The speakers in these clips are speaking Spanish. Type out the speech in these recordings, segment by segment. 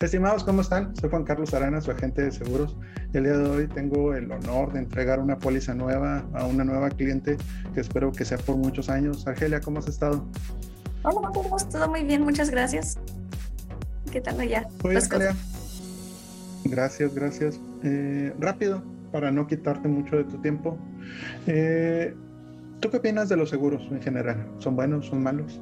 Estimados, ¿cómo están? Soy Juan Carlos Arana, su agente de seguros. El día de hoy tengo el honor de entregar una póliza nueva a una nueva cliente que espero que sea por muchos años. Argelia, ¿cómo has estado? Hola, todo muy bien, muchas gracias. ¿Qué tal allá? Muy Argelia. Gracias, gracias. Eh, rápido, para no quitarte mucho de tu tiempo. Eh, ¿Tú qué opinas de los seguros en general? ¿Son buenos, son malos?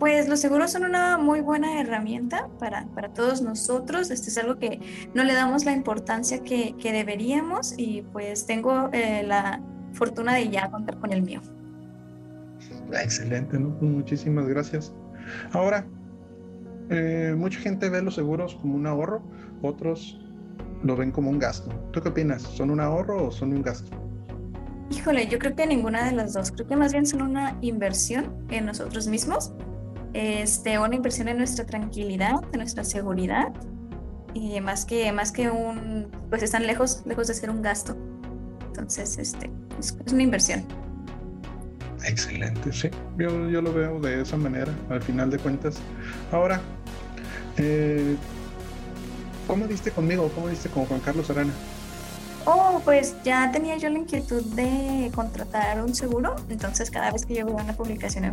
Pues los seguros son una muy buena herramienta para, para todos nosotros. Este es algo que no le damos la importancia que, que deberíamos y pues tengo eh, la fortuna de ya contar con el mío. Excelente, ¿no? Pues muchísimas gracias. Ahora, eh, mucha gente ve los seguros como un ahorro, otros lo ven como un gasto. ¿Tú qué opinas? ¿Son un ahorro o son un gasto? Híjole, yo creo que ninguna de las dos. Creo que más bien son una inversión en nosotros mismos este, una inversión en nuestra tranquilidad, en nuestra seguridad, y más que, más que un, pues están lejos, lejos de ser un gasto. Entonces, este, es, una inversión. Excelente, sí, yo, yo, lo veo de esa manera, al final de cuentas. Ahora, eh, ¿cómo diste conmigo? ¿Cómo diste con Juan Carlos Arana? Oh, pues ya tenía yo la inquietud de contratar un seguro, entonces cada vez que yo veo una publicación en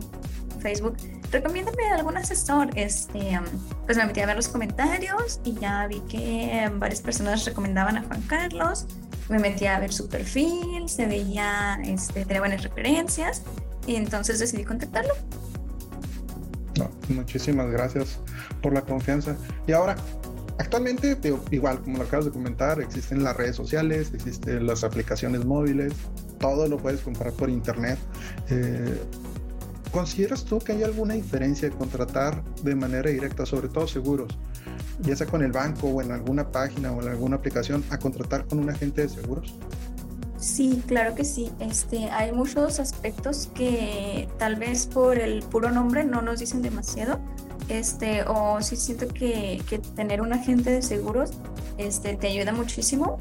Facebook, recomiéndame algún asesor. Este, pues me metí a ver los comentarios y ya vi que varias personas recomendaban a Juan Carlos. Me metí a ver su perfil, se veía, este, tenía buenas referencias y entonces decidí contactarlo. muchísimas gracias por la confianza. Y ahora, Actualmente, igual, como lo acabas de comentar, existen las redes sociales, existen las aplicaciones móviles, todo lo puedes comprar por internet. Eh, ¿Consideras tú que hay alguna diferencia de contratar de manera directa, sobre todo seguros, ya sea con el banco o en alguna página o en alguna aplicación, a contratar con un agente de seguros? Sí, claro que sí. Este, hay muchos aspectos que tal vez por el puro nombre no nos dicen demasiado este, o sí siento que, tener un agente de seguros este, te ayuda muchísimo.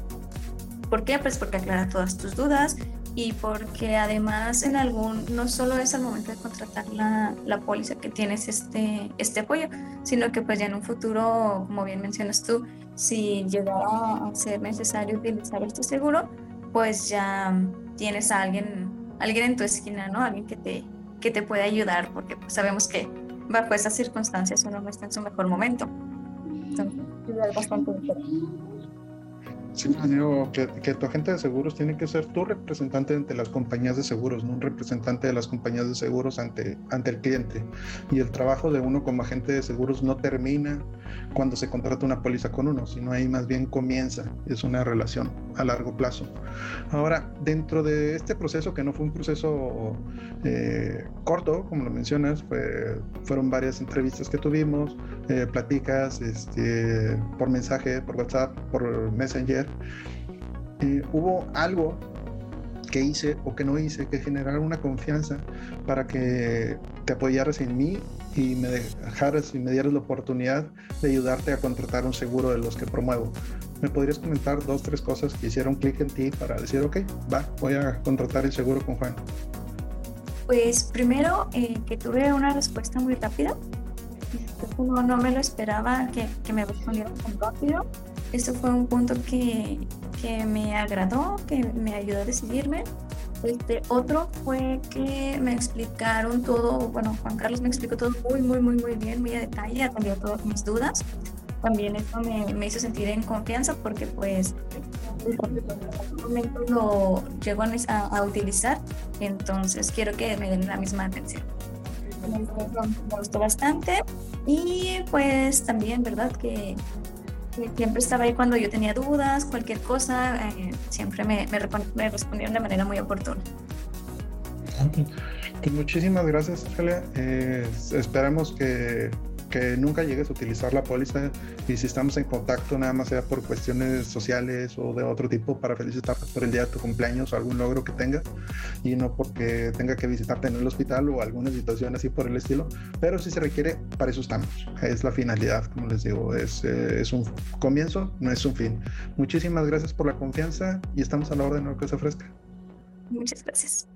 ¿Por qué? Pues porque aclara todas tus dudas y porque además en algún, no solo es al momento de contratar la, la póliza que tienes este, este apoyo, sino que pues ya en un futuro, como bien mencionas tú, si llegara a ser necesario utilizar este seguro, pues ya tienes a alguien, alguien en tu esquina, ¿no? Alguien que te, que te puede ayudar, porque pues sabemos que bajo esas circunstancias uno no está en su mejor momento. Sí, digo que, tu agente de seguros tiene que ser tu representante ante las compañías de seguros, no un representante de las compañías de seguros ante, ante el cliente. Y el trabajo de uno como agente de seguros no termina cuando se contrata una póliza con uno, sino ahí más bien comienza. Es una relación a largo plazo. Ahora, dentro de este proceso, que no fue un proceso eh, corto, como lo mencionas, fueron varias entrevistas que tuvimos, eh, platicas este, por mensaje, por WhatsApp, por Messenger hubo algo que hice o que no hice que generara una confianza para que te apoyaras en mí y me dejaras y me dieras la oportunidad de ayudarte a contratar un seguro de los que promuevo. ¿Me podrías comentar dos, tres cosas que hicieron clic en ti para decir, ok, va, voy a contratar el seguro con Juan? Pues primero eh, que tuve una respuesta muy rápida. No, no me lo esperaba que, que me respondieran tan rápido. Eso fue un punto que, que me agradó, que me ayudó a decidirme. Este, otro fue que me explicaron todo, bueno, Juan Carlos me explicó todo muy, muy, muy, muy bien, muy a detalle, atendió todas mis dudas. También eso me, me hizo sentir en confianza porque pues en momento lo llego a, a, utilizar, entonces quiero que me den la misma atención. Me gustó bastante y pues también, ¿verdad? Que siempre estaba ahí cuando yo tenía dudas, cualquier cosa, eh, siempre me, me, respondieron de manera muy oportuna. Pues muchísimas gracias, Argelia. Eh, esperamos que que nunca llegues a utilizar la póliza y si estamos en contacto nada más sea por cuestiones sociales o de otro tipo para felicitarte por el día de tu cumpleaños o algún logro que tengas y no porque tenga que visitarte en el hospital o alguna situación así por el estilo, pero si se requiere, para eso estamos. Es la finalidad, como les digo, es, eh, es un comienzo, no es un fin. Muchísimas gracias por la confianza y estamos a la orden de lo que se ofrezca. Muchas gracias.